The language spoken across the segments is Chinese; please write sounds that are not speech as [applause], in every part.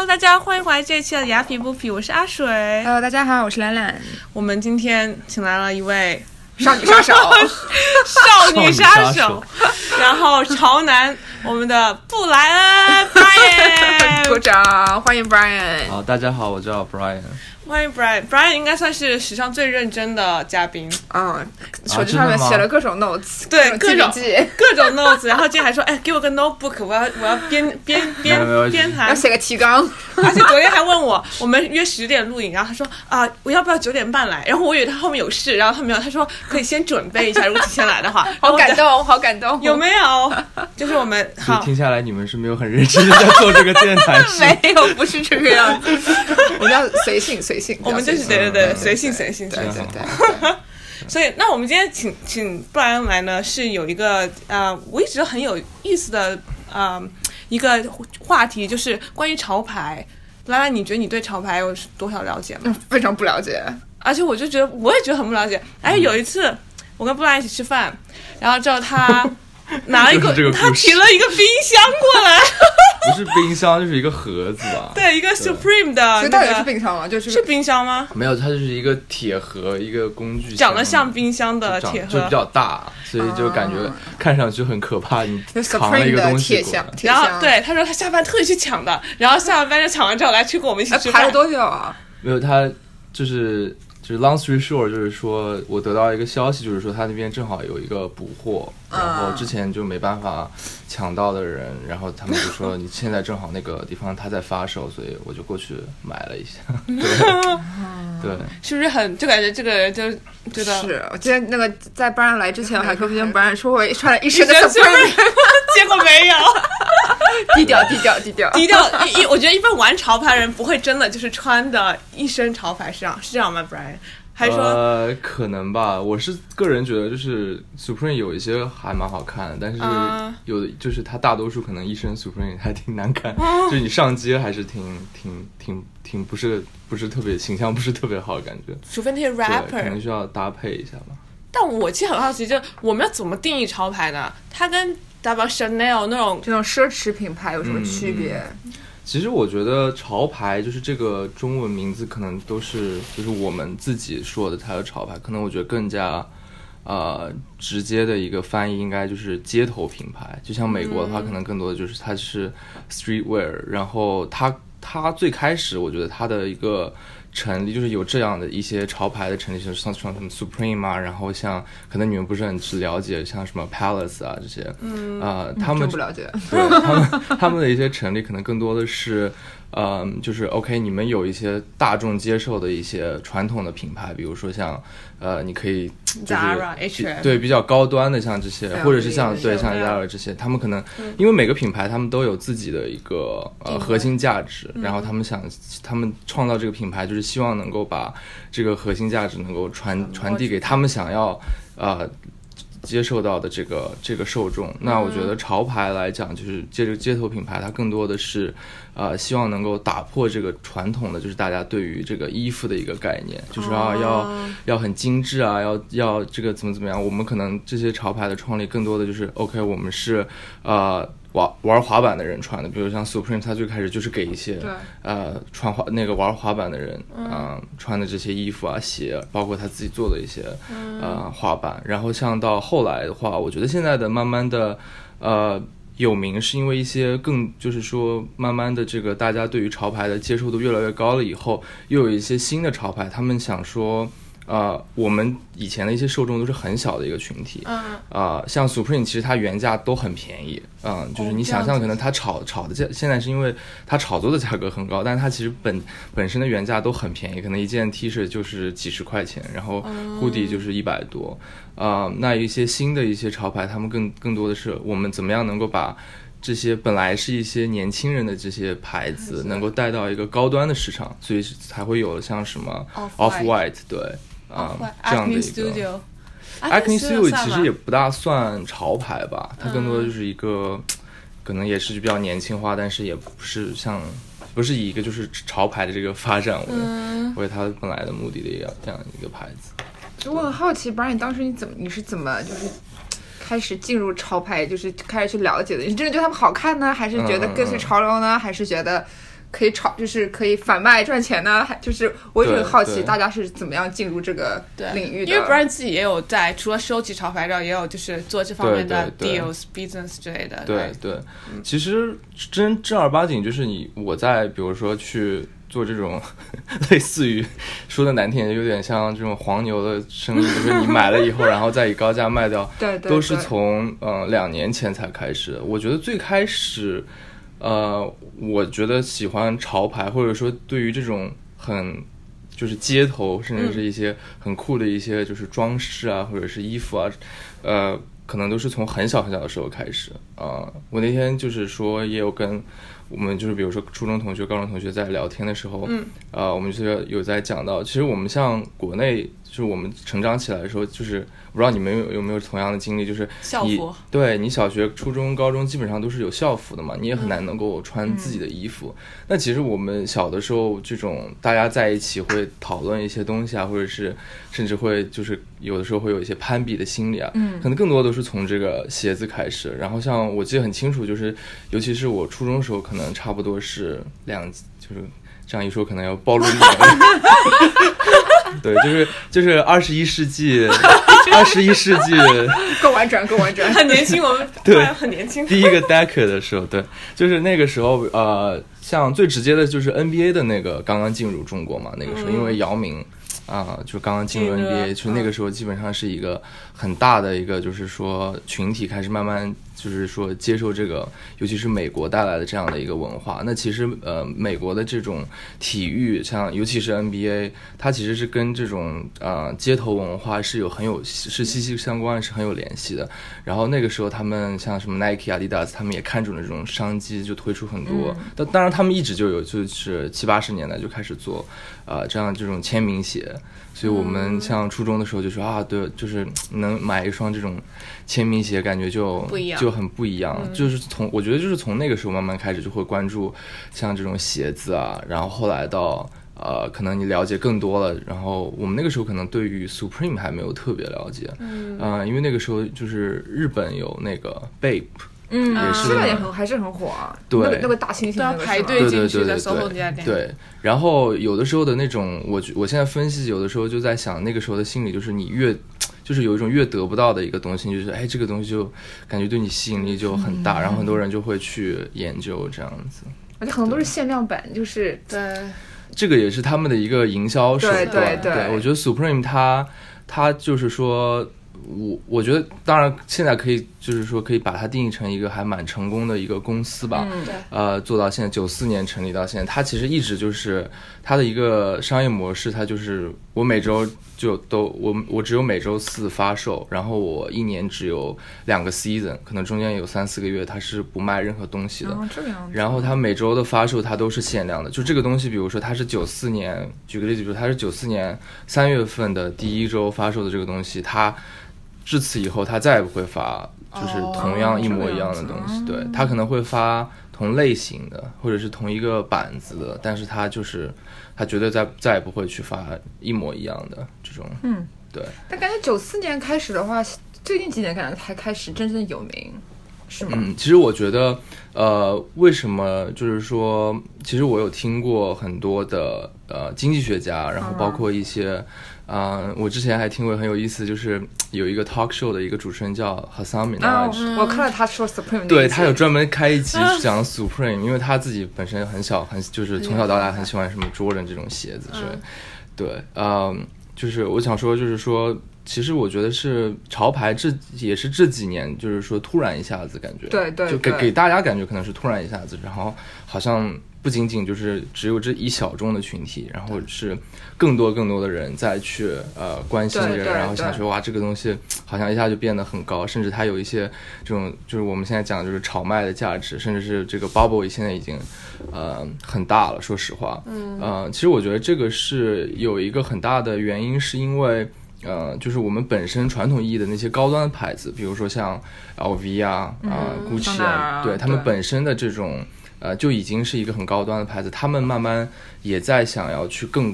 Hello，大家欢迎回来这一期的雅痞不痞，我是阿水。Hello，大家好，我是兰兰，我们今天请来了一位少女杀手。[laughs] 少女杀少女杀手，[laughs] 然后潮男，我们的布莱恩 Brian，[laughs] 鼓掌，欢迎 Brian。好，大家好，我叫 Brian。欢迎 Brian。Brian 应该算是史上最认真的嘉宾，嗯，手机上面写了各种 notes，对各种记，[laughs] 各种 notes，然后今天还说，哎，给我个 notebook，我要我要编编 [laughs] 编编谈，要写个提纲。而且昨天还问我，[laughs] 我们约十点录影，然后他说啊、我要不要九点半来？然后我以为他后面有事，然后他没有，他说可以先准备一下，如果提前来的话。好感动，动，好感动。有没有？就是我们好，听下来，你们是没有很认真的在做这个电台，没有，不是这个样子。我们要随性，随性。我们就是对对对，嗯随性随性对随性。对对对。[laughs] 所以，那我们今天请请布莱恩来呢，是有一个呃，我一直很有意思的呃一个话题，就是关于潮牌。拉拉，你觉得你对潮牌有多少了解吗？嗯非常不了解。而且我就觉得，我也觉得很不了解。哎，有一次我跟布兰一起吃饭，然后之后他 [laughs] 拿了一个，个他提了一个冰箱过来，不是冰箱，就是一个盒子吧？[laughs] 对，一个 Supreme 的所以到底是那个，冰箱吗？就是是冰箱吗？没有，它就是一个铁盒，一个工具箱，长得像冰箱的长铁盒就比较大，所以就感觉啊看上去很可怕。你就扛了一个东西铁箱，铁箱。，然后对，他说他下班特意去抢的，然后下了班就抢完之后来去跟我们一起哎，吃饭。排了多久啊？没有他就是就是 long story short，就是说我得到一个消息，就是说他那边正好有一个补货，然后之前就没办法抢到的人，然后他们就说你现在正好那个地方他在发售，所以我就过去买了一下。[laughs] 对 [laughs] 对，是不是很就感觉这个人就觉得是我今天那个在 Brian 来之前，[laughs] 我还跟 Brian 说我穿了一身的一身 Supreme，结果没有。低调低调低调。低调一一，我觉得一般玩潮牌人不会真的就是穿的一身潮牌，是这样是这样吗，Brian？还是说、呃，可能吧。我是个人觉得，就是 Supreme 有一些还蛮好看的，但是啊有的就是它大多数可能一身 Supreme 还挺难看，哦就是你上街还是挺挺挺挺不是不是特别形象，不是特别好的感觉。除非那些 rapper？可能需要搭配一下吧。但我其实很好奇，就我们要怎么定义潮牌呢？它跟 Double Chanel 那种这种奢侈品牌有什么区别？其实我觉得潮牌就是这个中文名字，可能都是就是我们自己说的它的潮牌，可能我觉得更加呃直接的一个翻译应该就是街头品牌。就像美国的话，可能更多的就是它是 streetwear，然后它它最开始我觉得它的一个。成立就是有这样的一些潮牌的成立，就是像像什么 Supreme 啊，然后像可能你们不是很去了解，像什么 Palace 啊这些，嗯，呃，他们不了解。对他们他们的一些成立，可能更多的是，嗯、就是 OK，你们有一些大众接受的一些传统的品牌，比如说像呃，你可以 [tsk] 就是 H&M 对比较高端的像这些，或者是像对像 Zara 这些，他们可能因为每个品牌他们都有自己的一个呃核心价值，然后他们想他们创造这个品牌，就是希望能够把这个核心价值能够传传递给他们想要呃接受到的这个这个受众。那我觉得潮牌来讲，就是借着街头品牌，它更多的是呃希望能够打破这个传统的，就是大家对于这个衣服的一个概念，就是啊、要要很精致啊，要要这个怎么怎么样。我们可能这些潮牌的创立更多的就是 OK，我们是呃。玩玩滑板的人穿的，比如像 Supreme，它最开始就是给一些呃穿滑那个玩滑板的人啊、呃穿的这些衣服啊鞋，包括他自己做的一些、呃滑板。然后像到后来的话，我觉得现在的慢慢的呃有名，是因为一些更就是说慢慢的这个大家对于潮牌的接受度越来越高了以后，又有一些新的潮牌，他们想说。呃，我们以前的一些受众都是很小的一个群体，嗯啊，像 Supreme 其实它原价都很便宜，嗯，就是你想象可能它炒炒的价，现在是因为它炒作的价格很高，但是它其实本本身的原价都很便宜，可能一件 T 恤就是几十块钱，然后 hoodie 就是一百多，啊，那一些新的一些潮牌，他们更更多的是我们怎么样能够把这些本来是一些年轻人的这些牌子，能够带到一个高端的市场，所以才会有像什么 Off White 对啊、这样的一个。Acne Studio 其实也不大算潮牌吧，它更多的就是一个，可能也是比较年轻化，但是也不是像，不是以一个就是潮牌的这个发展为、嗯。为它本来的目的的一个这样一个牌子。就我很好奇，Brian，当时你怎么你是怎么就是开始进入潮牌，就是开始去了解的？你真的觉得他们好看呢，还是觉得跟随潮流呢，还是觉得可以炒，就是可以反卖赚钱呢？还就是我也对很好奇，大家是怎么样进入这个对领域的？因为 Brian 自己也有在除了收集潮牌照，也有就是做这方面的 deals、business 之类的。对对，其实真正儿八经就是你我在比如说去做这种 [laughs] 类似于说的难听点，有点像这种黄牛的生意，就是你买了以后，[laughs] 然后再以高价卖掉，对对都是对从呃两年前才开始。我觉得最开始，呃，我觉得喜欢潮牌，或者说对于这种很就是街头，甚至是一些很酷的一些就是装饰啊，或者是衣服啊，呃，可能都是从很小很小的时候开始。啊、呃我那天就是说，也有跟我们就是比如说初中同学、高中同学在聊天的时候，嗯，呃，我们就是有在讲到，其实我们像国内，就是我们成长起来的时候，就是我不知道你们有有没有同样的经历，就是你校服对你小学、初中、高中基本上都是有校服的嘛，你也很难能够穿自己的衣服。那其实我们小的时候，这种大家在一起会讨论一些东西啊，或者是甚至会就是有的时候会有一些攀比的心理啊，嗯可能更多都是从这个鞋子开始。然后像我记得很清楚，就是尤其是我初中的时候，可能差不多是两，就是这样一说可能要暴露年龄。[laughs] 对，就是就是二十一世纪，[laughs] 二十一世纪够婉转，够婉转。很年轻，我们 [laughs] 对很年轻。第一个 decade 的时候，对，就是那个时候，呃，像最直接的就是 NBA 的那个刚刚进入中国嘛，那个时候、因为姚明啊、就刚刚进入 NBA，就是那个时候基本上是一个很大的一个，就是说群体开始慢慢就是说接受这个，尤其是美国带来的这样的一个文化。那其实呃，美国的这种体育，像尤其是 NBA，它其实是跟这种呃街头文化是有很有是息息相关，是很有联系的。然后那个时候，他们像什么 Nike、Adidas，他们也看准了这种商机，就推出很多。但、当然，他们一直就有，就是七八十年代就开始做，呃，这样这种签名鞋。所以我们像初中的时候就说啊，对，就是能买一双这种签名鞋，感觉就不一样。就很不一样。就是从我觉得就是从那个时候慢慢开始就会关注像这种鞋子啊，然后后来到。呃，可能你了解更多了，然后我们那个时候可能对于 Supreme 还没有特别了解，嗯、呃，因为那个时候就是日本有那个 Bape，嗯，也是现在也很还是很火啊。对。那个那个大猩猩都排队对对进去的对对 SOHO 那家店。对，然后有的时候的那种，我我现在分析，有的时候就在想，那个时候的心理就是你越，就是有一种越得不到的一个东西，就是哎，这个东西就感觉对你吸引力就很大，然后很多人就会去研究这样子。而且很多都是限量版，就是对，这个也是他们的一个营销手段。对对对我觉得 Supreme 它它就是说，我我觉得当然现在可以就是说可以把它定义成一个还蛮成功的一个公司吧。嗯对呃，做到现在九四年成立到现在，它其实一直就是它的一个商业模式，它就是我每周就都我我只有每周四发售，然后我一年只有两个 season，可能中间有三四个月它是不卖任何东西的。然后这个样子。然后它每周的发售它都是限量的，就这个东西，比如说它是九四年，举个例子，比如它是九四年三月份的第一周发售的这个东西，它至此以后它再也不会发就是哦同样一模一样的东西，对，他可能会发同类型的或者是同一个板子的，但是他就是他绝对再再也不会去发一模一样的这种，嗯，对。但感觉九四年开始的话，最近几年感觉才开始真正有名，是吗？嗯，其实我觉得，呃，为什么就是说，其实我有听过很多的呃经济学家，然后包括一些，啊、我之前还听过很有意思，就是有一个 talk show 的一个主持人叫 Hasan 啊 Minhaj，、，我看了他说 Supreme 对他有专门开一集 [laughs] 讲 Supreme，、因为他自己本身很小很就是从小到大很喜欢什么 Jordan 这种鞋子之类的。对，嗯，就是我想说，就是说，其实我觉得是潮牌这也是这几年，就是说突然一下子感觉，对对就给给大家感觉可能是突然一下子，然后好像不仅仅就是只有这一小众的群体，然后是更多更多的人再去呃关心这个，对对对然后想说哇这个东西好像一下就变得很高，甚至它有一些这种就是我们现在讲的就是炒卖的价值，甚至是这个 bubble 现在已经呃很大了，说实话，嗯，呃，其实我觉得这个是有一个很大的原因，是因为。呃，就是我们本身传统意义的那些高端的牌子，比如说像 LV 啊、啊、嗯 GUCCI 啊对他们本身的这种呃就已经是一个很高端的牌子，他们慢慢也在想要去更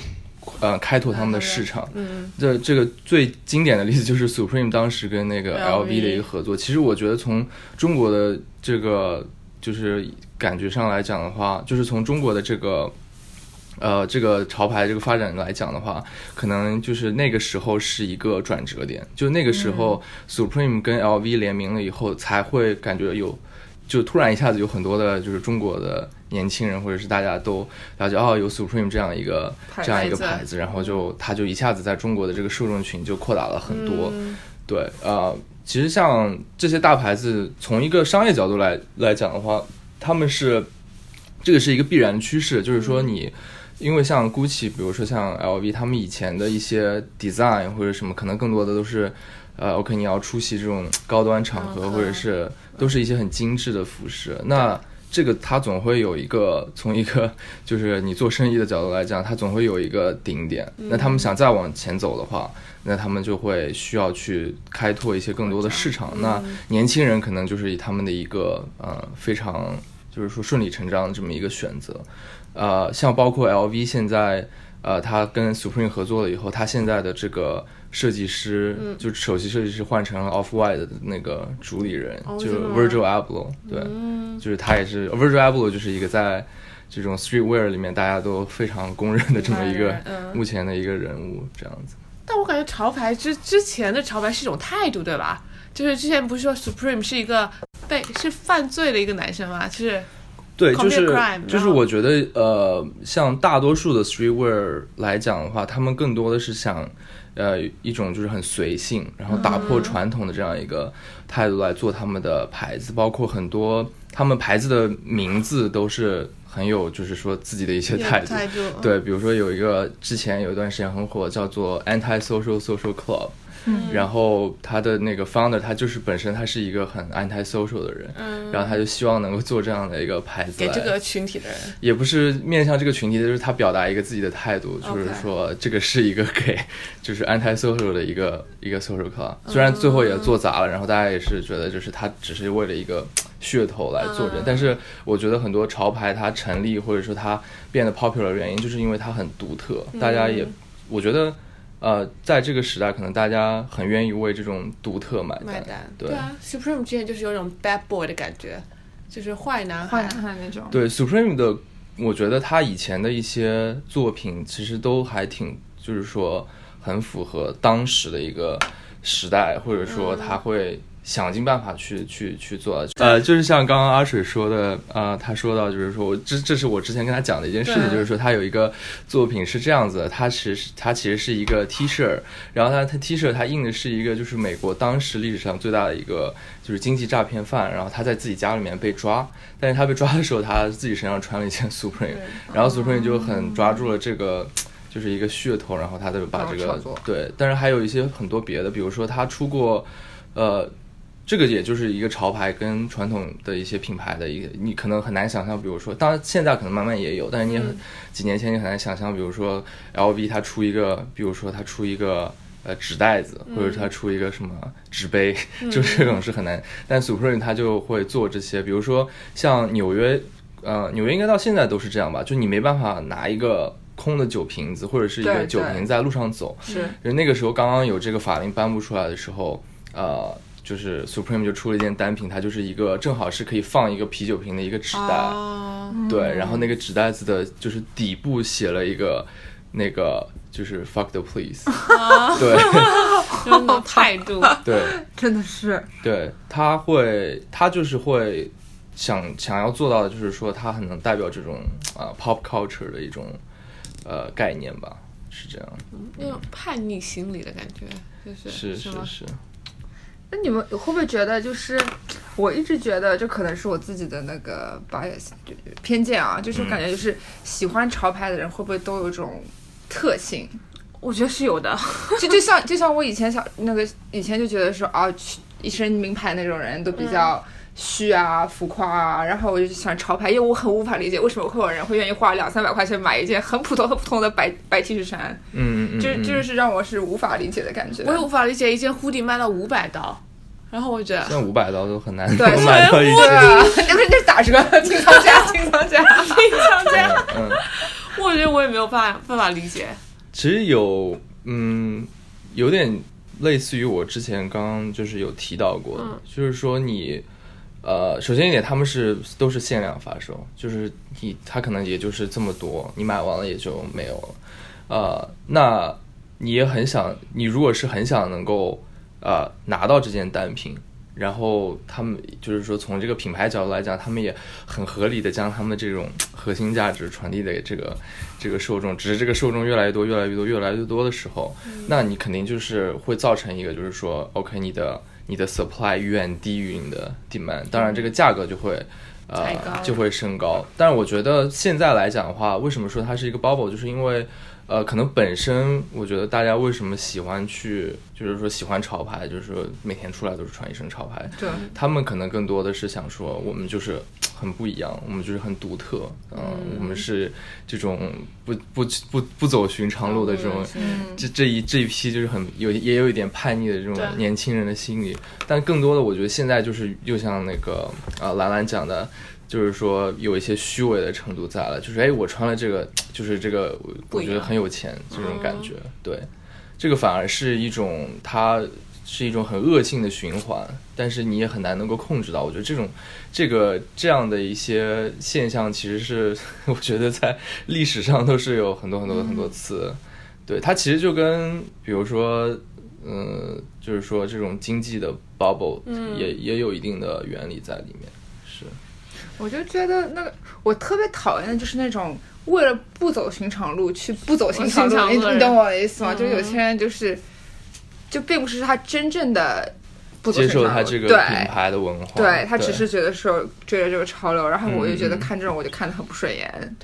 呃开拓他们的市场。嗯，这这个最经典的例子就是 Supreme 当时跟那个 LV 的一个合作。其实我觉得从中国的这个。就是感觉上来讲的话，就是从中国的这个。呃，这个潮牌这个发展来讲的话，可能就是那个时候是一个转折点，就那个时候，Supreme 跟 LV 联名了以后，才会感觉有，就突然一下子有很多的，就是中国的年轻人或者是大家都了解，哦，有 Supreme 这样一个这样一个牌子，然后就它就一下子在中国的这个受众群就扩大了很多。对，呃，其实像这些大牌子，从一个商业角度来来讲的话，他们是这个是一个必然趋势，就是说你。因为像 GUCCI，比如说像 LV，他们以前的一些 design 或者什么，可能更多的都是，呃，OK，你要出席这种高端场合，或者是都是一些很精致的服饰。那这个它总会有一个从一个 [laughs] 就是你做生意的角度来讲，它总会有一个顶点。那他们想再往前走的话，那他们就会需要去开拓一些更多的市场。那年轻人可能就是以他们的一个呃非常就是说顺理成章的这么一个选择。呃，像包括 LV 现在，呃，他跟 Supreme 合作了以后，他现在的这个设计师，就首席设计师换成了 Off White 的那个主理人，就 Virgil Abloh，对，就是他也是 Virgil Abloh，就是一个在这种 Streetwear 里面大家都非常公认的这么一个 [laughs] 目前的一个人物，这样子。但我感觉潮牌之之前的潮牌是一种态度，对吧？就是之前不是说 Supreme 是一个被是犯罪的一个男生吗？就是。对，就是就是我觉得，呃，像大多数的 streetwear 来讲的话，他们更多的是想，呃，一种就是很随性，然后打破传统的这样一个态度来做他们的牌子，包括很多他们牌子的名字都是很有，就是说自己的一些态度。对，比如说有一个之前有一段时间很火，叫做 Anti Social Social Club。然后他的那个 founder，他就是本身他是一个很 anti social 的人，嗯。然后他就希望能够做这样的一个牌子，给这个群体的人，也不是面向这个群体的，就是他表达一个自己的态度，就是说这个是一个给 [laughs] 就是 anti social 的一个一个 social club，虽然最后也做砸了，然后大家也是觉得就是他只是为了一个噱头来做这，但是我觉得很多潮牌它成立或者说它变得 popular 的原因，就是因为它很独特，大家也我觉得。呃，在这个时代，可能大家很愿意为这种独特买单。对啊，Supreme 之前就是有种 bad boy 的感觉，就是坏男孩那种。对 Supreme 的，我觉得他以前的一些作品其实都还挺，就是说很符合当时的一个时代，或者说他会。想尽办法去去去做，呃，就是像刚刚阿水说的，呃，他说到就是说我这这是我之前跟他讲的一件事情，就是说他有一个作品是这样子，他其实他其实是一个 T 恤，然后他他 T 恤他印的是一个就是美国当时历史上最大的一个就是经济诈骗犯，然后他在自己家里面被抓，但是他被抓的时候他自己身上穿了一件 Supreme，然后 Supreme 就很抓住了这个就是一个噱头，然后他就把这个对，但是还有一些很多别的，比如说他出过，呃。这个也就是一个潮牌跟传统的一些品牌的一个，你可能很难想象，比如说，当然现在可能慢慢也有，但是你很几年前你很难想象，比如说 L V 它出一个，比如说它出一个呃纸袋子，或者它出一个什么纸杯，就这种是很难。但 Supreme 它就会做这些，比如说像纽约，呃，纽约应该到现在都是这样吧，就你没办法拿一个空的酒瓶子或者是一个酒瓶在路上走，是，就那个时候刚刚有这个法令颁布出来的时候，呃。就是 Supreme 就出了一件单品，它就是一个正好是可以放一个啤酒瓶的一个纸袋，对，然后那个纸袋子的就是底部写了一个那个就是 Fuck the police，[laughs] 对，[laughs] 真的态度，对，[laughs] 真的是，对，他会，他就是会想想要做到的，就是说他很能代表这种啊 pop culture 的一种呃概念吧，是这样，那种叛逆心理的感觉，就是是是是。那你们会不会觉得，就是我一直觉得，这可能是我自己的那个 bias 偏见啊，就是感觉就是喜欢潮牌的人会不会都有一种特性？我觉得是有的，就就像就像我以前小那个以前就觉得说啊，一身名牌那种人都比较。虚啊，浮夸啊，然后我就想潮牌，因为我很无法理解为什么会有人会愿意花两三百块钱买一件很普通、很普通的白白 T 恤衫。嗯嗯就是就是让我是无法理解的感觉。我也无法理解一件 hoodie 卖到五百刀，然后我觉得现在五百刀都很难对买到一件。那不是那打折，[laughs] 清仓价，清仓价，[laughs] 清仓价。嗯，[laughs] 我觉得我也没有办办法理解。其实有，嗯，有点类似于我之前刚刚就是有提到过，就是说你。呃，首先一点，他们是都是限量发售，就是你它可能也就是这么多，你买完了也就没有了。呃，那你也很想，你如果是很想能够呃拿到这件单品，然后他们就是说从这个品牌角度来讲，他们也很合理的将他们的这种核心价值传递给这个这个受众，只是这个受众越来越多、越来越多、越来越多的时候，那你肯定就是会造成一个就是说，OK，你的你的 supply 远低于你的 demand，当然这个价格就会。呃，就会升高，但是我觉得现在来讲的话，为什么说它是一个 bubble，就是因为，呃，可能本身我觉得大家为什么喜欢去，就是说喜欢潮牌，就是说每天出来都是穿一身潮牌，对，他们可能更多的是想说，我们就是 [tsk] 很不一样，我们就是很独特，嗯，我们是这种不不不不走寻常路的这种，嗯这这一这一批就是很有也有一点叛逆的这种年轻人的心理，但更多的我觉得现在就是又像那个呃兰兰讲的。就是说有一些虚伪的程度在了，就是哎，我穿了这个，[tsk] 就是这个，我觉得很有钱这种感觉，对，这个反而是一种它是一种很恶性的循环，但是你也很难能够控制到。我觉得这种这个这样的一些现象，其实是 [laughs] 我觉得在历史上都是有很多很多很多次。对，它其实就跟比如说，嗯、就是说这种经济的 bubble 也、也有一定的原理在里面。是，我就觉得那个我特别讨厌的就是那种为了不走寻常路去不走寻常路，你你懂我的意思吗？嗯。就有些人就是，就并不是他真正的不走接寻常路，受他这个品牌的文化，对他只是觉得说追着这个潮流，然后我就觉得看这种我就看得很不顺眼。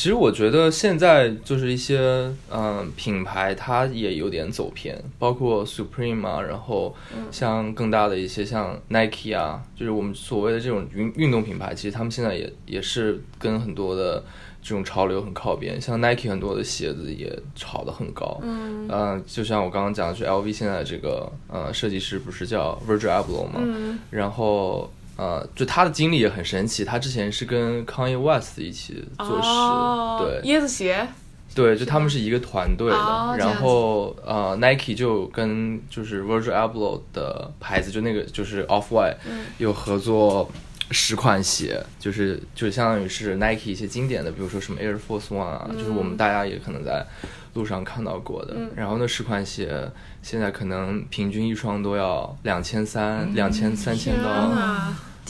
其实我觉得现在就是一些嗯品牌，它也有点走偏，包括 Supreme 啊，然后像更大的一些像 Nike 啊，就是我们所谓的这种运运动品牌，其实他们现在也也是跟很多的这种潮流很靠边，像 Nike 很多的鞋子也炒得很高，嗯，呃，就像我刚刚讲的，就 LV 现在这个呃设计师不是叫 Virgil Abloh 吗？嗯。然后呃，就他的经历也很神奇，他之前是跟 Kanye West 一起做事，哦对椰子鞋，对，就他们是一个团队的。然后呃，Nike 就跟就是 Virgil Abloh 的牌子，就那个就是 Off White、有嗯合作。十款鞋，就是就相当于是 Nike 一些经典的，比如说什么 Air Force One 啊，嗯就是我们大家也可能在路上看到过的。然后那十款鞋现在可能平均一双都要两千三、两千三千刀。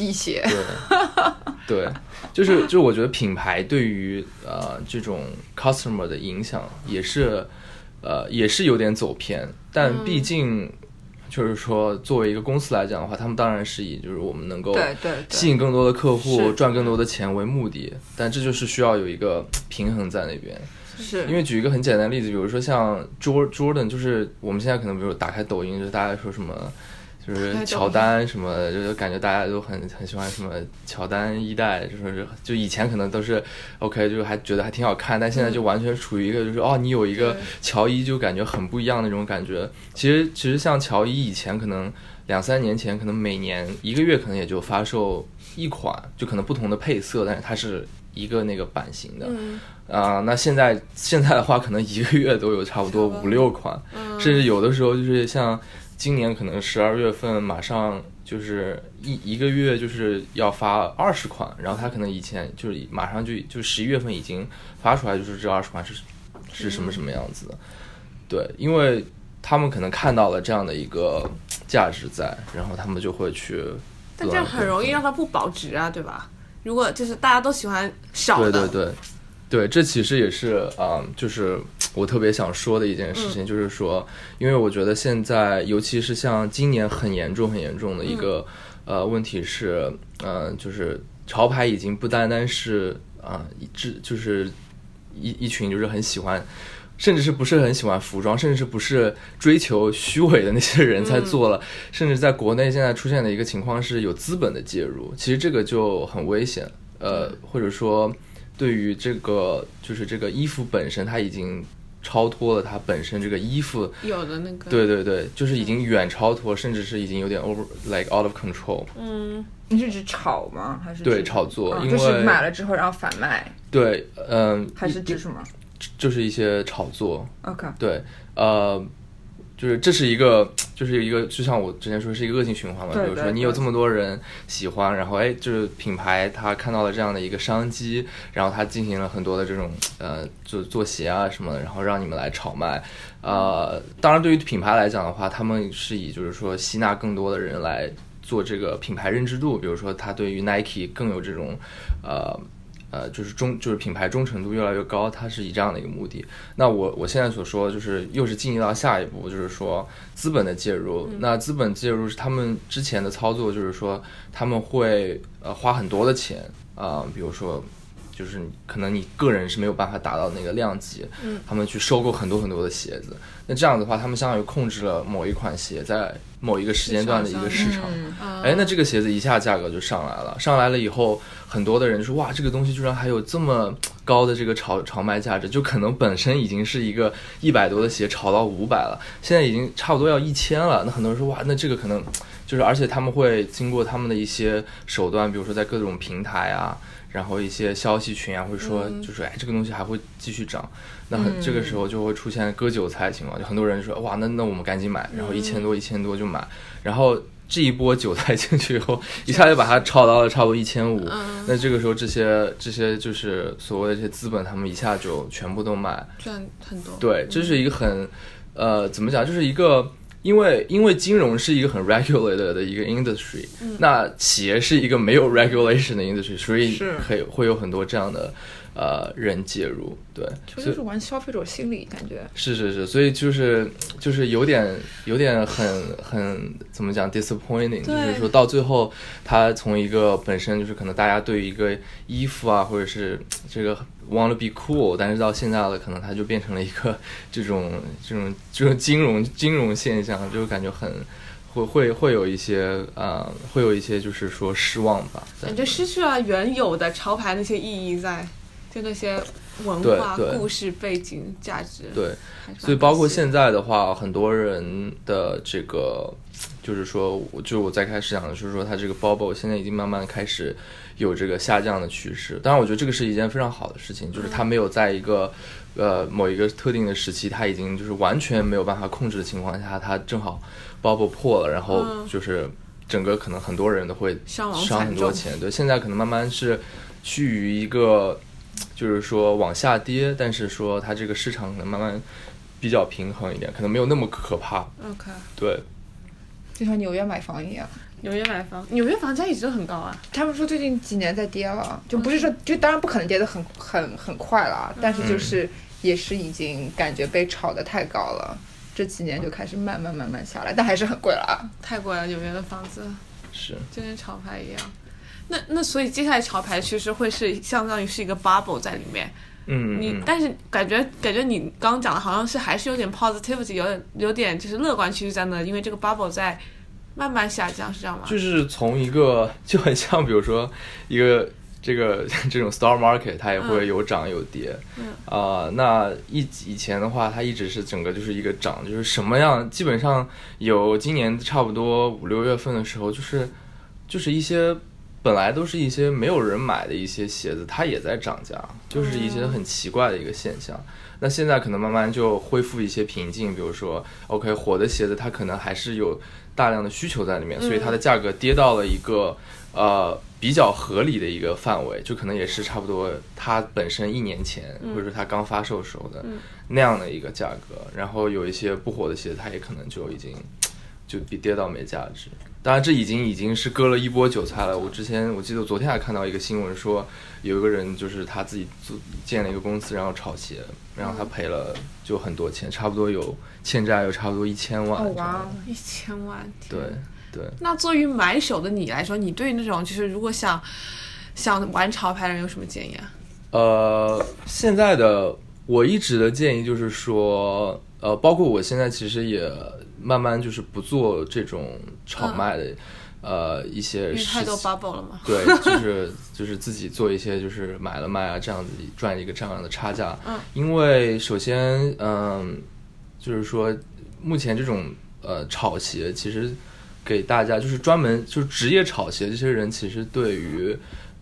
啊，低鞋，对，[laughs] 对，就是就是我觉得品牌对于呃这种 customer 的影响也是呃也是有点走偏，但毕竟就是说作为一个公司来讲的话，他们当然是以就是我们能够吸引更多的客户、赚更多的钱为目的，但这就是需要有一个平衡在那边。是。因为举一个很简单的例子，比如说像 Jor Jordan，就是我们现在可能比如打开抖音，就是大家说什么，就是 [laughs] 乔丹什么的，就是感觉大家都很很喜欢什么乔丹一代，就是就以前可能都是 OK，就是还觉得还挺好看，但现在就完全处于一个就是、哦，你有一个乔伊就感觉很不一样的那种感觉。其实其实像乔伊以前可能两三年前可能每年一个月可能也就发售一款，就可能不同的配色，但是它是一个那个版型的。嗯啊、那现在现在的话，可能一个月都有差不多五六款，嗯甚至有的时候就是像今年可能十二月份马上就是一一个月就是要发二十款，然后他可能以前就是马上就就十一月份已经发出来，就是这二十款是是什么什么样子的，对，因为他们可能看到了这样的一个价值在，然后他们就会去，但这样很容易让它不保值啊，对吧？如果就是大家都喜欢少的，对对对，对，这其实也是啊、就是我特别想说的一件事情，就是说，因为我觉得现在，尤其是像今年很严重、很严重的一个、呃问题是，呃，就是潮牌已经不单单是啊、一致就是一一群就是很喜欢。甚至是不是很喜欢服装，甚至是不是追求虚伪的那些人在做了，甚至在国内现在出现的一个情况是有资本的介入，其实这个就很危险。呃，或者说，对于这个就是这个衣服本身，它已经超脱了它本身这个衣服，有的那个，对对对，就是已经远超脱，甚至是已经有点 over like out of control。嗯，你是指炒吗？还是对炒作因嗯就是为买了之后然后反卖，对，嗯、还是一指什么就是一些炒作，？OK，对，呃，就是这是一个，就是一个就像我之前说是一个恶性循环嘛。对比如说你有这么多人喜欢，然后哎，就是品牌他看到了这样的一个商机，然后他进行了很多的这种呃就做鞋啊什么的，然后让你们来炒卖。呃，当然对于品牌来讲的话，他们是以就是说吸纳更多的人来做这个品牌认知度，比如说他对于 Nike 更有这种呃。呃，就是忠就是品牌忠诚度越来越高，它是以这样的一个目的。那我我现在所说就是又是进入到下一步，就是说资本的介入。那资本介入是他们之前的操作，就是说他们会呃花很多的钱啊、比如说就是可能你个人是没有办法达到那个量级，嗯他们去收购很多很多的鞋子。那这样的话，他们相当于控制了某一款鞋在某一个时间段的一个市场。哎，那这个鞋子一下价格就上来了，上来了以后，很多的人说哇，这个东西居然还有这么高的这个炒炒卖价值，就可能本身已经是一个一百多的鞋，炒到五百了，现在已经差不多要一千了。那很多人说哇，那这个可能就是，而且他们会经过他们的一些手段，比如说在各种平台啊，然后一些消息群啊，会说就是哎，这个东西还会继续涨。那很这个时候就会出现割韭菜情况，就很多人说哇，那那我们赶紧买，然后一千多一千多就买，然后这一波韭菜进去以后，[laughs] 一下就把它炒到了差不多一千五。嗯，那这个时候这些这些就是所谓的这些资本，他们一下就全部都买。赚很多。对，这是一个很呃怎么讲，就是一个。因为因为金融是一个很 regulated 的一个 industry，、那企业是一个没有 regulation 的 industry，所以是可以会有很多这样的呃人介入，对，就是玩消费者心理感觉。是是是，所以就是就是有点有点很很怎么讲 disappointing，就是说到最后，他从一个本身就是可能大家对于一个衣服啊，或者是这个 wanna be cool，但是到现在了，可能它就变成了一个这种这种这种金融金融现象，就感觉很会会会有一些呃会有一些就是说失望吧，感觉失去了原有的潮牌那些意义在，就那些文化、故事背景、价值。对。所以包括现在的话，很多人的这个，就是说，我就我在开始讲的就是说，它这个 bubble 现在已经慢慢开始有这个下降的趋势。当然，我觉得这个是一件非常好的事情，就是它没有在一个呃某一个特定的时期，它已经就是完全没有办法控制的情况下，它正好 bubble 破了，然后嗯就是整个可能很多人都会伤很多钱。对，现在可能慢慢是趋于一个，就是说往下跌，但是说它这个市场可能慢慢比较平衡一点，可能没有那么可怕。OK，对，就像纽约买房一样，纽约买房，纽约房价一直都很高啊。他们说最近几年在跌了，就不是说就当然不可能跌得很很很快了，但是就是也是已经感觉被炒得太高了，这几年就开始慢慢慢慢下来，但还是很贵了啊。太贵了，纽约的房子是就跟潮牌一样。那那所以接下来潮牌其实会是相当于是一个 bubble 在里面，嗯你但是感觉感觉你刚刚讲的好像是还是有点 positivity，有点有点就是乐观趋势在那，因为这个 bubble 在慢慢下降，是这样吗？就是从一个就很像，比如说一个这个这种 star market，它也会有涨有跌。嗯啊、那以以前的话，它一直是整个就是一个涨，就是什么样，基本上有今年差不多五六月份的时候，就是就是一些。本来都是一些没有人买的一些鞋子，它也在涨价，就是一些很奇怪的一个现象。那现在可能慢慢就恢复一些平静，比如说，OK，火的鞋子它可能还是有大量的需求在里面，所以它的价格跌到了一个呃比较合理的一个范围，就可能也是差不多它本身一年前、或者说它刚发售时候的那样的一个价格。然后有一些不火的鞋子，它也可能就已经就比跌到没价值。当然，这已经已经是割了一波韭菜了。我之前我记得昨天还看到一个新闻说，有一个人就是他自己做建了一个公司，然后炒鞋，然后他赔了就很多钱，差不多有欠债有差不多一千万。哦哇，一千万，对对，那作为买手的你来说，你对那种就是如果想想玩潮牌的人有什么建议啊？呃，现在的我一直的建议就是说，呃，包括我现在其实也慢慢就是不做这种炒卖的，呃，一些因为太多事情 bubble 了嘛。对，就是 [laughs] 就是自己做一些就是买了卖啊，这样子赚一个这样的差价。嗯，因为首先，嗯，就是说目前这种呃炒鞋，其实给大家就是专门就是职业炒鞋这些人，其实对于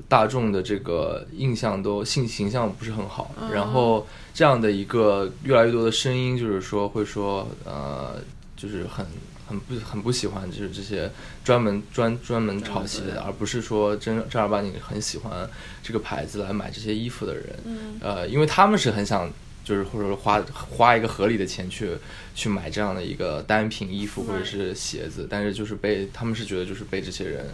大众的这个印象都性形象不是很好。嗯然后这样的一个越来越多的声音，就是说会说呃，就是很很不很不喜欢就是这些专门专专门炒鞋的，而不是说真正儿八经很喜欢这个牌子来买这些衣服的人。嗯呃，因为他们是很想。就是或者说花花一个合理的钱去去买这样的一个单品衣服或者是鞋子，但是就是被他们是觉得就是被这些人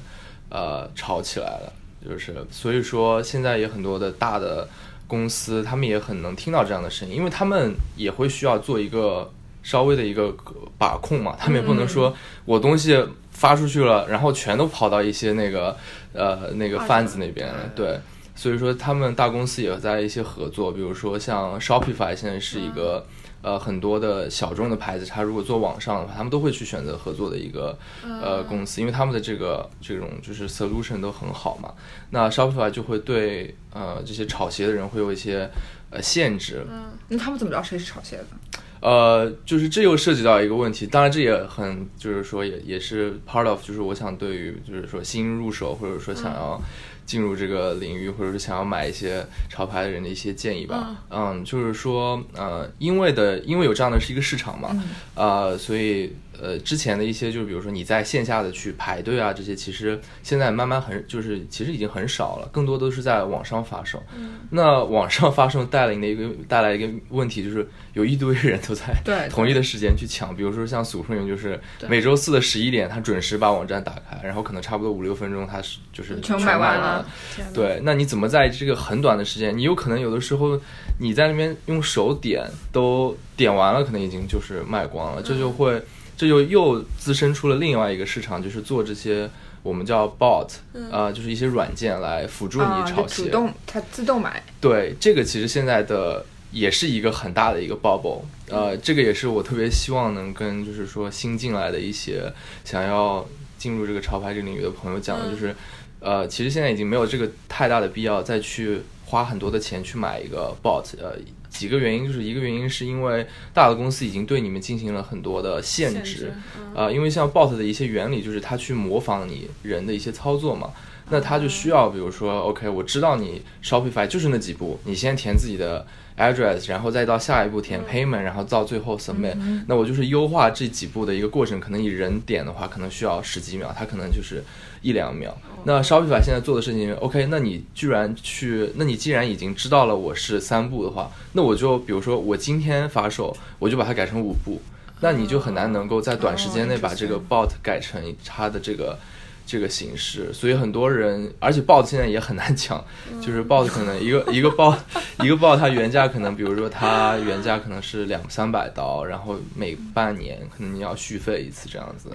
呃炒起来了，就是所以说现在也很多的大的公司，他们也很能听到这样的声音，因为他们也会需要做一个稍微的一个把控嘛，他们也不能说我东西发出去了，然后全都跑到一些那个呃那个贩子那边了，对。所以说，他们大公司也在一些合作，比如说像 Shopify 现在是一个、呃很多的小众的牌子，它如果做网上的话，他们都会去选择合作的一个呃公司，因为他们的这个这种就是 solution 都很好嘛。那 Shopify 就会对呃这些炒鞋的人会有一些呃限制，嗯。那他们怎么知道谁是炒鞋的？呃，就是这又涉及到一个问题，当然这也很就是说也也是 part of，就是我想对于就是说新入手或者说想要进入这个领域，或者是想要买一些潮牌的人的一些建议吧。嗯，就是说呃，因为的因为有这样的是一个市场嘛，呃，所以呃之前的一些就是比如说你在线下的去排队啊这些，其实现在慢慢很就是其实已经很少了，更多都是在网上发售。那网上发售带来的一个带来一个问题就是有一堆人都在对 [laughs] 同一的时间去抢，比如说像苏顺云，就是每周四的十一点，他准时把网站打开，然后可能差不多五六分钟，他是就是全卖完了。对，那你怎么在这个很短的时间，你有可能有的时候你在那边用手点都点完了，可能已经就是卖光了，这就会这就又滋生出了另外一个市场，就是做这些我们叫 bot，啊、就是一些软件来辅助啊，你炒鞋。就主动它自动买，对，这个其实现在的也是一个很大的一个 bubble，呃，这个也是我特别希望能跟就是说新进来的一些想要进入这个潮牌这个领域的朋友讲的，就是，呃，其实现在已经没有这个太大的必要再去花很多的钱去买一个 bot，呃。几个原因，就是一个原因是因为大的公司已经对你们进行了很多的限制，限制呃，因为像 bot 的一些原理就是它去模仿你人的一些操作嘛，那它就需要比如说，OK，我知道你 Shopify 就是那几步，你先填自己的 address，然后再到下一步填 payment，然后到最后 submit，、那我就是优化这几步的一个过程，可能你人点的话可能需要十几秒，它可能就是一两秒。那 Shopify 现在做的事情，OK，那你居然去，那你既然已经知道了我是三步的话，那我就比如说我今天发售，我就把它改成五步，那你就很难能够在短时间内把这个 bot 改成它的这个这个形式，所以很多人，而且 bot 现在也很难抢，就是 bot 可能一个 [laughs] 一个 bot 一个 bot 它原价可能，比如说它原价可能是两三百刀，然后每半年可能你要续费一次这样子，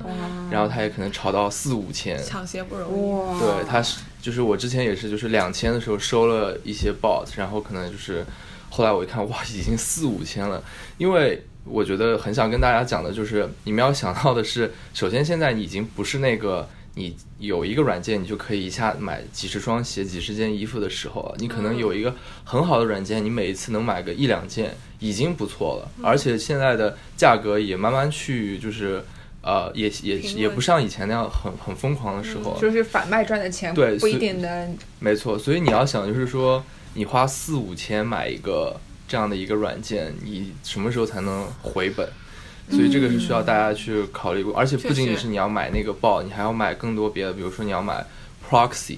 然后它也可能炒到四五千，抢鞋不容易。对，它是就是我之前也是，就是两千的时候收了一些 bot，然后可能就是后来我一看，哇，已经四五千了。因为我觉得很想跟大家讲的就是，你们要想到的是，首先现在已经不是那个你有一个软件，你就可以一下买几十双鞋、几十件衣服的时候了。你可能有一个很好的软件，你每一次能买个一两件已经不错了，而且现在的价格也慢慢去就是。呃，也也也不像以前那样很很疯狂的时候了，就是反卖赚的钱不一对所以定能没错，所以你要想，就是说，你花四五千买一个这样的一个软件，你什么时候才能回本？所以这个是需要大家去考虑过，而且不仅仅是你要买那个报，你还要买更多别的，比如说你要买 proxy，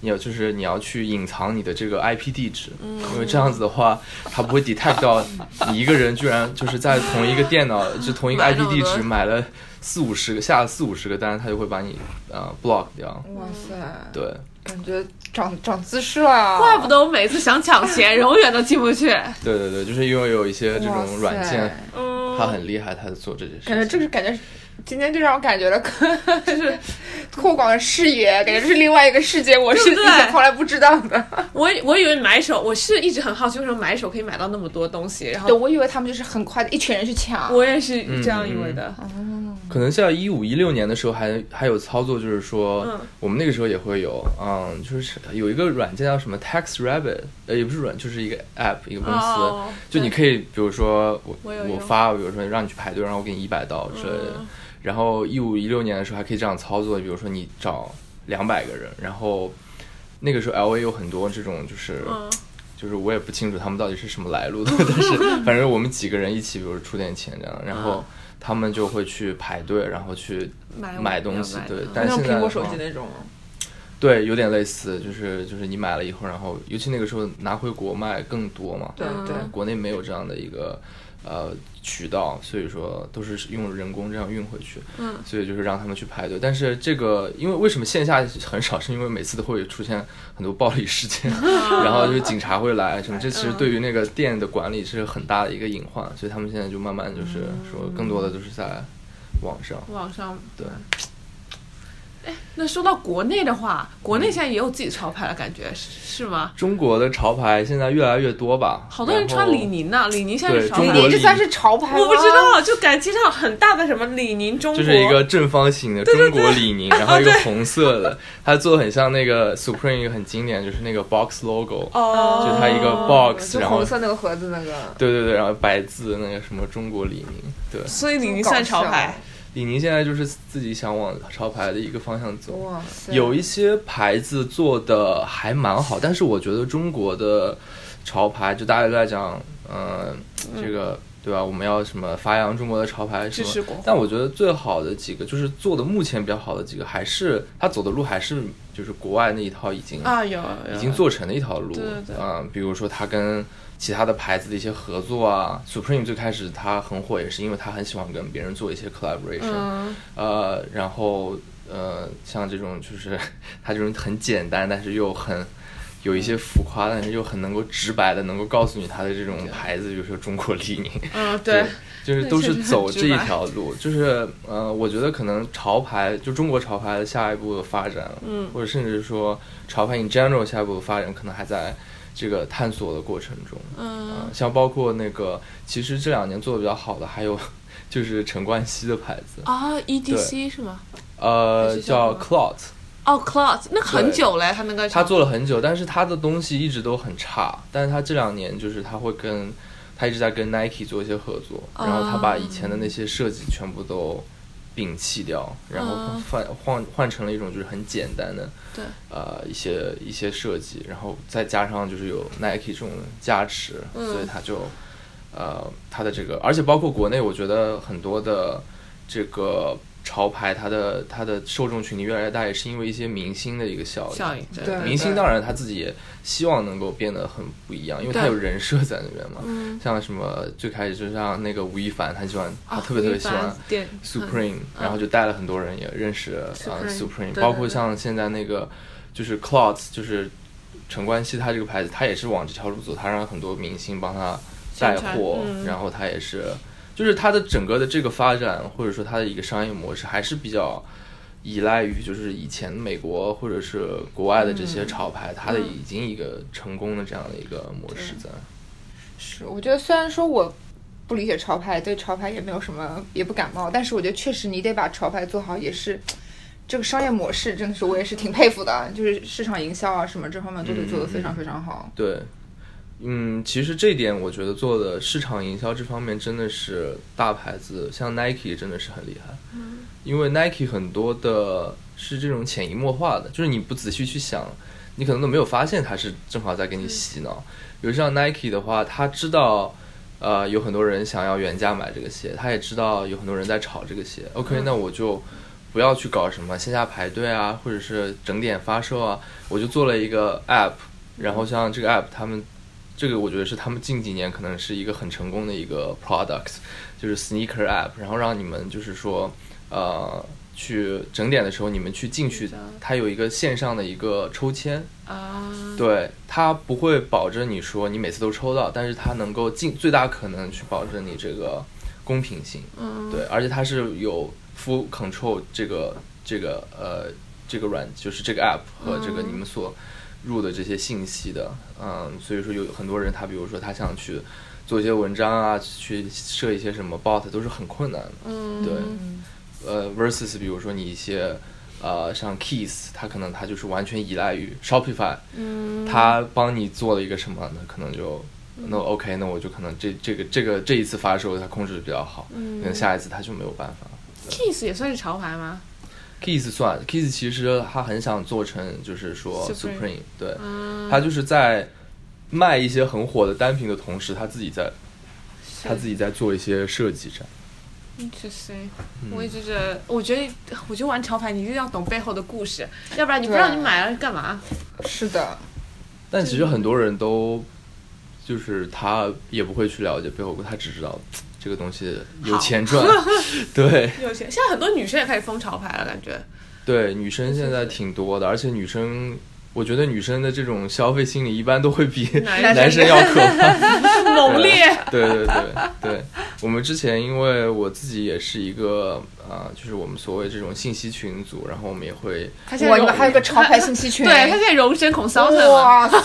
你要就是你要去隐藏你的这个 IP 地址，因为这样子的话，它不会 detect 到你一个人居然就是在同一个电脑，就同一个 IP 地址买了四五十个，下了四五十个单，它就会把你呃 block 掉。哇塞，对，感觉长长姿势了，怪不得我每次想抢钱，[laughs] 永远都进不去。对对对，就是因为有一些这种软件，嗯，他很厉害，它在做这件事情。感觉这个感觉，今天就让我感觉了，[laughs] 就是拓广了视野，感觉这是另外一个世界，我是以对不对前从来不知道的。[laughs] 我我以为买手，我是一直很好奇，为什么买手可以买到那么多东西，然对，后我以为他们就是很快的一群人去抢。我也是这样以为的。可能在一五一六年的时候还还有操作，就是说、嗯我们那个时候也会有，嗯，就是有一个软件叫什么 Tax Rabbit，呃，也不是软，就是一个 app 一个公司，哦就你可以，比如说我我发，比如说让你去排队，然后我给你一百刀之类的。嗯然后一五一六年的时候还可以这样操作，比如说你找两百个人，然后那个时候 L A 有很多这种就是。嗯就是我也不清楚他们到底是什么来路的，[laughs] 但是反正我们几个人一起，比如出点钱这样，然后他们就会去排队，然后去买买东西对但现在苹果手机那种吗？对，有点类似，就是就是你买了以后，然后尤其那个时候拿回国卖更多嘛，对国内没有这样的一个呃渠道，所以说都是用人工这样运回去，嗯所以就是让他们去排队。但是这个因为为什么线下很少，是因为每次都会出现很多暴力事件，[laughs] 然后就是警察会来什么，这其实对于那个店的管理是很大的一个隐患，所以他们现在就慢慢就是说更多的都是在网上。网上对。哎，那说到国内的话，国内现在也有自己潮牌了，感觉是是吗？中国的潮牌现在越来越多吧，好多人穿李宁呢，李宁现在是潮牌李中国李宁这算是潮牌吗？我不知道，就感觉街上很大的什么李宁中国，就是一个正方形的中国李宁，然后一个红色的，它做的很像那个 Supreme 一个很经典，就是那个 box logo，哦，就它一个 box，就然后红色那个盒子那个。对对对，然后白字那个什么中国李宁，对，所以李宁算潮牌。李宁现在就是自己想往潮牌的一个方向走。有一些牌子做的还蛮好，但是我觉得中国的潮牌，就大家都在讲，嗯，这个对吧？我们要什么发扬中国的潮牌什么？但我觉得最好的几个，就是做的目前比较好的几个，还是他走的路还是就是国外那一套已经啊，有有已经做成的一条路，对对对嗯，比如说他跟其他的牌子的一些合作啊，Supreme 最开始它很火，也是因为它很喜欢跟别人做一些 collaboration，、嗯。呃，然后呃，像这种就是 [laughs] 它这种很简单，但是又很有一些浮夸，但是又很能够直白的能够告诉你它的这种牌子，比如说中国李宁，嗯，[laughs] 对，就是都是走这一条路，就是呃，我觉得可能潮牌就中国潮牌的下一步的发展，嗯。或者甚至说潮牌 in general 下一步的发展，可能还在这个探索的过程中。嗯。呃像包括那个，其实这两年做的比较好的还有 [laughs] 就是陈冠希的牌子，啊，EDC 是吗？呃，叫叫 Clout，哦，Cloud，那很久嘞，他那个他做了很久，但是他的东西一直都很差，但是他这两年就是他会跟他一直在跟 Nike 做一些合作，然后他把以前的那些设计全部都摒弃掉，然后嗯。换换换成了一种就是很简单的对，呃一些一些设计，然后再加上就是有 Nike 这种加持，嗯。所以它就呃它的这个，而且包括国内，我觉得很多的这个潮牌，它的它的受众群体越来越大，也是因为一些明星的一个效应。效应，对对明星当然他自己也希望能够变得很不一样，因为他有人设在那边嘛。嗯，像什么最开始就像那个吴亦凡，他喜欢他啊特别特别喜欢 Supreme，、嗯。然后就带了很多人也认识啊 Supreme，Supreme，对包括像现在那个就是 Clout，就是陈冠希他这个牌子，他也是往这条路走，他让很多明星帮他带货，嗯。然后他也是，就是它的整个的这个发展或者说它的一个商业模式还是比较。依赖于就是以前美国或者是国外的这些潮牌，它的嗯已经一个成功的这样的一个模式在。是，我觉得虽然说我不理解潮牌，对潮牌也没有什么也不感冒，但是我觉得确实你得把潮牌做好，也是这个商业模式真的是我也是挺佩服的，就是市场营销啊什么这方面都得做得非常非常好。对，嗯，其实这点我觉得做的市场营销这方面真的是大牌子，像 Nike 真的是很厉害。嗯，因为 Nike 很多的是这种潜移默化的，就是你不仔细去想，你可能都没有发现它是正好在给你洗脑。比如像 Nike 的话，他知道。呃，有很多人想要原价买这个鞋，他也知道有很多人在炒这个鞋。OK，、那我就不要去搞什么线下排队啊，或者是整点发售啊，我就做了一个 App，然后像这个 App，他们这个我觉得是他们近几年可能是一个很成功的一个 product，就是 sneaker app，然后让你们就是说，呃，去整点的时候你们去进去，它有一个线上的一个抽签，啊，对，它不会保证你说你每次都抽到，但是它能够尽最大可能去保证你这个公平性，嗯，对，而且它是有 full control 这个这个呃这个软就是这个 app 和这个你们所入的这些信息的，嗯，所以说有很多人他比如说他想去做一些文章啊，去设一些什么 bot 都是很困难的，嗯，对呃，versus 比如说你一些呃像 Keys，他可能他就是完全依赖于 Shopify，嗯，它帮你做了一个什么，那可能就那 OK，那我就可能这这个这个这一次发售它控制的比较好，嗯可能下一次它就没有办法。Kiss 也算是潮牌吗？Keys 算，Kiss 其实他很想做成就是说 Supreme Supreme，对，嗯，他就是在卖一些很火的单品的同时，他自己在他自己在做一些设计这样。Interesting，、嗯。我一直觉得，我觉得，我觉得玩潮牌你一定要懂背后的故事，要不然你不知道你买了干嘛。是的，但其实很多人都就是他也不会去了解背后，他只知道这个东西有钱赚。[laughs] 对有钱，现在很多女生也开始疯潮牌了，感觉。对，女生现在挺多的，而且女生。我觉得女生的这种消费心理一般都会比 [laughs] 男生要可怕。[laughs] 猛烈。对对对对，我们之前因为我自己也是一个啊、就是我们所谓这种信息群组，然后我们也会哇，他现在还有个潮牌信息群，[laughs] 对他现在荣升 consultant。哇塞，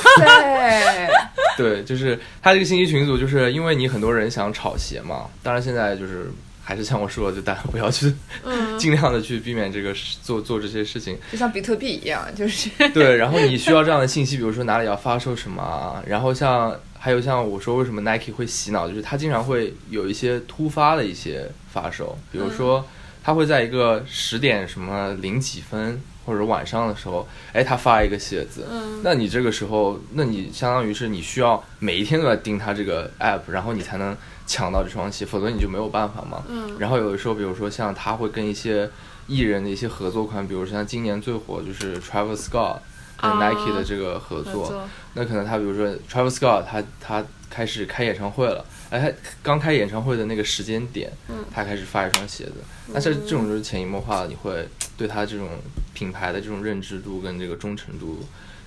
对，就是他这个信息群组，就是因为你很多人想炒鞋嘛，当然现在就是还是像我说的，就大家不要去，嗯。[laughs] 尽量的去避免这个事做做这些事情。就像比特币一样，就是对，然后你需要这样的信息，比如说哪里要发售什么啊，然后像还有像我说为什么 Nike 会洗脑，就是他经常会有一些突发的一些发售，比如说他会在一个十点什么零几分或者晚上的时候，哎，他发一个鞋子，嗯。那你这个时候，那你相当于是你需要每一天都在盯他这个 app，然后你才能抢到这双鞋，否则你就没有办法嘛。嗯。然后有的时候，比如说像他会跟一些艺人的一些合作款，比如像今年最火就是 Travis Scott 跟啊 Nike 的这个合作，合作。那可能他比如说 Travis Scott 他他开始开演唱会了，哎，他刚开演唱会的那个时间点，嗯。他开始发一双鞋子，那这这种就是潜移默化的，你会对他这种品牌的这种认知度跟这个忠诚度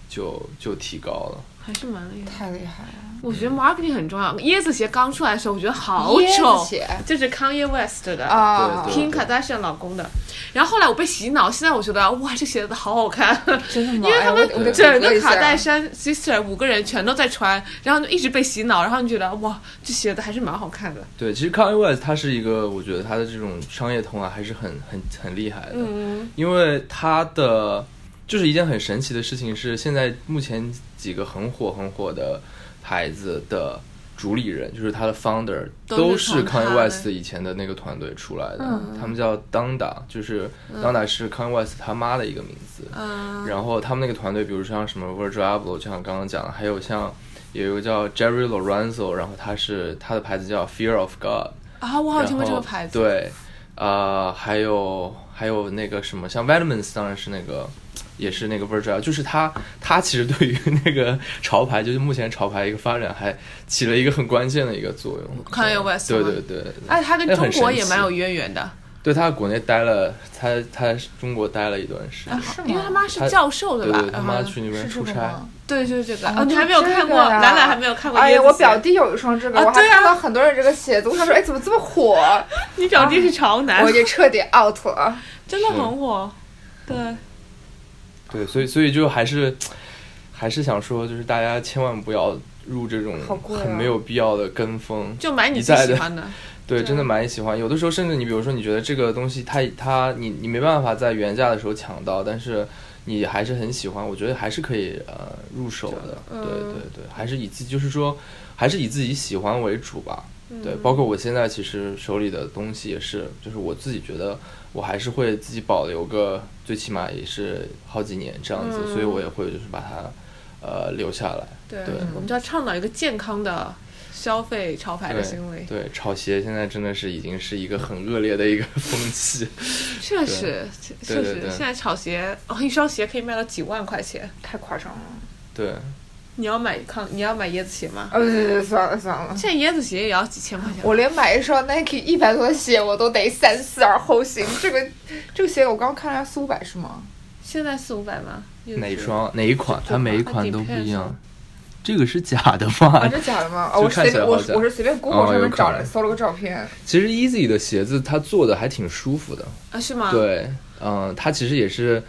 就就提高了。还是蛮厉害。太厉害了。我觉得 marketing 很重要。椰子鞋刚出来的时候，我觉得好丑，鞋就是 Kanye West 的。啊，对 Kim Kardashian 老公的，然后后来我被洗脑，现在我觉得哇，这鞋子好好看，真的吗？因为他们整个卡戴珊 sister 五个人全都在穿，然后就一直被洗脑，然后你觉得哇，这鞋子还是蛮好看的。对，其实 Kanye West 他是一个，我觉得他的这种商业头脑还是很很很厉害的。嗯，因为他的就是一件很神奇的事情是，现在目前几个很火很火的牌子的主理人，就是他的 founder 都都是 Kanye West 以前的那个团队出来的，嗯他们叫 Donda，就是 Donda 是 Kanye West 他妈的一个名字。嗯然后他们那个团队，比如像什么 Virgil Abloh，就像刚刚讲的，还有像有一个叫 Jerry Lorenzo，然后他是他的牌子叫 Fear of God。啊，我好像听过这个牌子。，对，呃，还有还有那个什么，像 Vitamins 当然是那个，也是那个 Virgil，就是他他其实对于那个 [laughs] 潮牌，就是目前潮牌一个发展还起了一个很关键的一个作用。Kanye West 吗对对对，哎，他跟中国也蛮有渊源的，对他在国内待了，他他中国待了一段时间。是吗因为他妈是教授对吧？对对，他妈嗯去那边出差。对，就是这个。哦哦，你还没有看过，个呀兰兰还没有看过。哎呀，我表弟有一双这个，我还啊对到很多人这个鞋子，我想说，[laughs] 哎，怎么这么火？你表弟是潮男我，就彻底 out 了。真的很火。对，对，所以所以就还是还是想说，就是大家千万不要入这种很没有必要的跟风。就买你最喜欢的。[laughs] 对，真的蛮喜欢。有的时候甚至你比如说，你觉得这个东西它它你你没办法在原价的时候抢到，但是你还是很喜欢，我觉得还是可以呃入手的。嗯对对对，还是以自就是说还是以自己喜欢为主吧。嗯对，包括我现在其实手里的东西也是，就是我自己觉得我还是会自己保留个最起码也是好几年这样子，嗯所以我也会就是把它呃留下来。对对，我们就要倡导一个健康的消费潮牌的行为。对，炒鞋现在真的是已经是一个很恶劣的一个 [laughs] 风气。确实，确确实，现在炒鞋，哦，一双鞋可以卖到几万块钱。太夸张了。对，你要买康，你要买椰子鞋吗？呃，对对对，算了算了。现在椰子鞋也要几千块钱。我连买一双 Nike 一百多的鞋我都得三思而后行。这个这个鞋我刚刚看了下四五百是吗？现在四五百吗？哪一双哪一款？它每一款都不一样。这个是假的吗啊，吧？这假的吗？哦，我随便我我是随便 Google 哦上面找了搜了个照片。其实 Easy 的鞋子它做的还挺舒服的。啊？是吗？。对，嗯、它其实也是，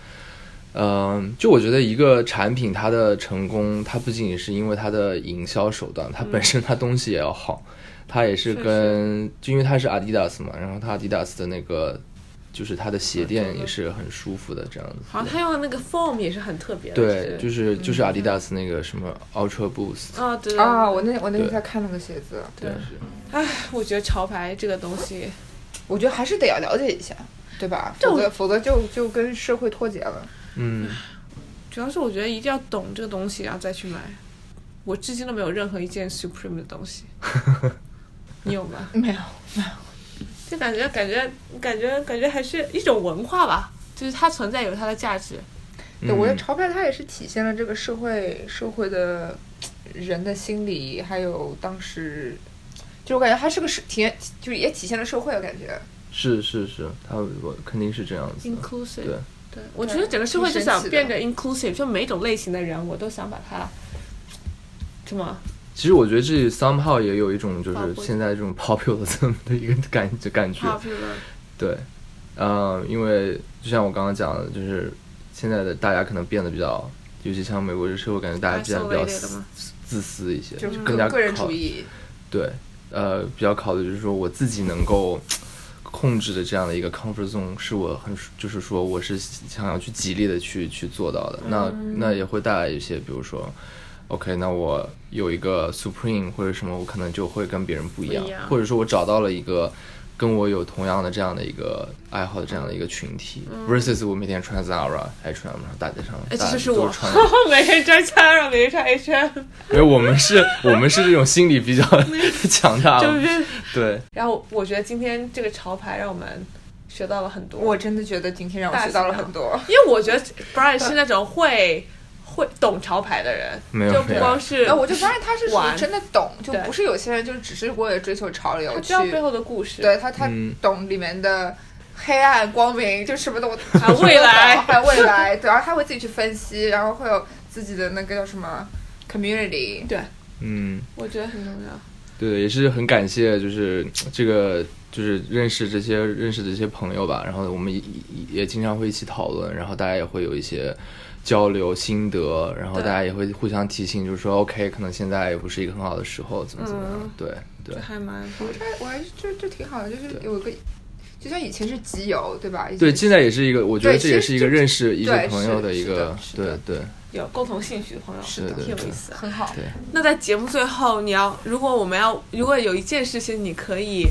嗯、就我觉得一个产品它的成功，它不仅仅是因为它的营销手段，它本身它东西也要好，它也是确跟就因为它是 Adidas 嘛，然后它 Adidas 的那个就是它的鞋啊垫也是很舒服的这样子。好像它用的那个 foam 也是很特别的。对，就是嗯就是 Adidas 那个什么 Ultra Boost，啊，对啊，我那我那在看那个鞋子，对。唉，我觉得潮牌这个东西，我觉得还是得要了解一下，对吧？否则否则就就跟社会脱节了。嗯，主要是我觉得一定要懂这个东西，然后再去买。我至今都没有任何一件 Supreme 的东西。[laughs] 你有吗？没有，没有就感觉感觉感觉感觉还是一种文化吧，就是它存在有它的价值。对，我觉得嗯潮牌它也是体现了这个社会社会的人的心理，还有当时，就我感觉它是个是体验，就是也体现了社会的感觉。是是是，他我肯定是这样子。inclusive，对对，我觉得整个社会就想变得 inclusive，就每种类型的人，我都想把它，什么？其实我觉得这 somehow 也有一种就是现在这种 [laughs] populism 的一个感就感觉，popular，对，呃，因为就像我刚刚讲的，就是现在的大家可能变得比较，尤其像美国这社会，感觉大家变得比较自私一些，就是更加个个人考主义，对，呃，比较考虑就是说我自己能够控制的这样的一个 comfort zone，是我很就是说我是想要去极力的去去做到的。那那也会带来一些，比如说，OK，那我有一个 supreme 或者什么，我可能就会跟别人不一样，一样或者说我找到了一个。跟我有同样的这样的一个爱好的这样的一个群体、v e r s u s 我每天穿 Zara 还穿什么大街上，哎，这大家就是我都穿，[laughs] 每天穿 Zara，每天穿 H&M，没有我们是，我们是这种心理比较 [laughs] 强大，[laughs] 就是。对，然后我觉得今天这个潮牌让我们学到了很多。我真的觉得今天让我学到了很多。因为我觉得 Brian 是那种会会懂潮牌的人，就不没有就不光是呃，我就发现他是属于真的懂，就不是有些人就是只是为了追求潮流他知道，背后的故事。对他他嗯懂里面的黑暗光明，就什么都还有未来还未来，对，然后他会自己去分析，然后会有自己的那个叫什么 community，对，嗯，我觉得很重要。对，也是很感谢，就是这个，就是认识这些认识的这些朋友吧。然后我们也也也经常会一起讨论，然后大家也会有一些交流心得，然后大家也会互相提醒，就是说，OK，可能现在也不是一个很好的时候，怎么怎么样。嗯对对还蛮好的。我还是就就挺好的，就是有个，就像以前是集邮，对吧？对，现在也是一个，我觉得这也是一个认识一些朋友的一个对对有共同兴趣的朋友，是的挺有意思。很好。那在节目最后，你要如果我们要如果有一件事情你可以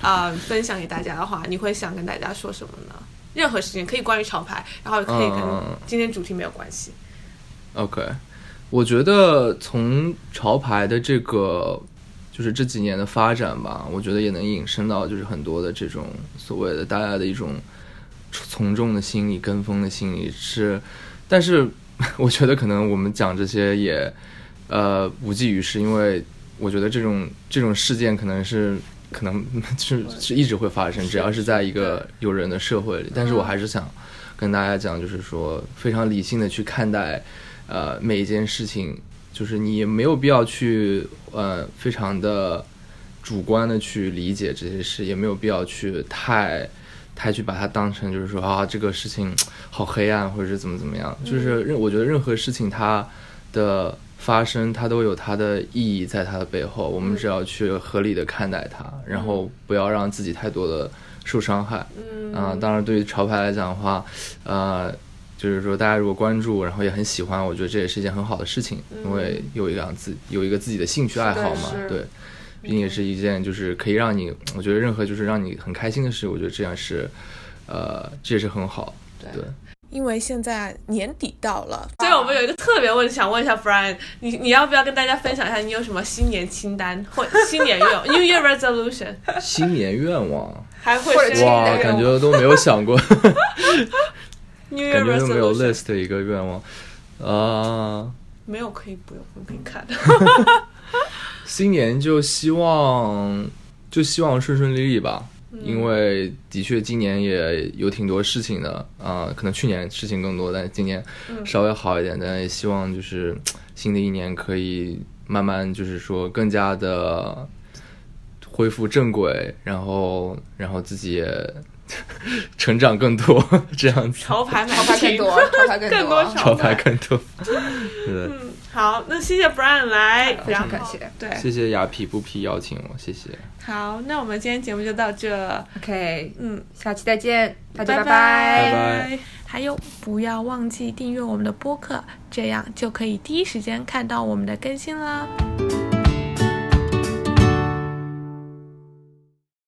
啊、呃分享给大家的话，你会想跟大家说什么呢？任何事情可以关于潮牌，然后也可以跟嗯今天主题没有关系。OK，我觉得从潮牌的这个就是这几年的发展吧，我觉得也能引申到就是很多的这种所谓的大家的一种从众的心理、跟风的心理是，但是 [laughs] 我觉得可能我们讲这些也呃无济于事，因为我觉得这种这种事件可能是。可能 [laughs] 是是一直会发生，只要是在一个有人的社会里。但是我还是想跟大家讲，就是说非常理性的去看待，呃，每一件事情，就是你也没有必要去呃非常的主观的去理解这些事，也没有必要去太太去把它当成就是说啊这个事情好黑暗或者是怎么怎么样，就是任我觉得任何事情它的发生，它都有它的意义在它的背后，我们只要去合理的看待它，然后不要让自己太多的受伤害。嗯。啊、当然，对于潮牌来讲的话，呃，就是说大家如果关注，然后也很喜欢，我觉得这也是一件很好的事情，因为有一个自有一个自己的兴趣爱好嘛对，毕竟也是一件就是可以让你，我觉得任何就是让你很开心的事，我觉得这样是，呃，这也是很好，对。因为现在年底到了，所以我们有一个特别问题想问一下 Brian，你你要不要跟大家分享一下你有什么新年清单或 [laughs] 新年愿望？New Year Resolution，新年愿望，还会是哇，新的愿感觉都没有想过，[laughs] New Year [laughs] 感觉都没有 Resolution list 的一个愿望，啊、没有可以不用不可以看的，新年就希望就希望顺顺利利吧，因为的确今年也有挺多事情的啊、可能去年事情更多，但是今年稍微好一点，但也希望就是新的一年可以慢慢就是说更加的恢复正轨，然后然后自己也 [laughs] 成长更多，这样子，潮牌买潮牌更多，潮牌更更多。潮潮牌更多，是的。[laughs] 好，那谢谢 Brian 来，非常感谢。对，谢谢雅痞不痞邀请我，谢谢。好，那我们今天节目就到这，OK，嗯，下期再见，大家拜拜。拜拜。还有，不要忘记订阅我们的播客，这样就可以第一时间看到我们的更新啦。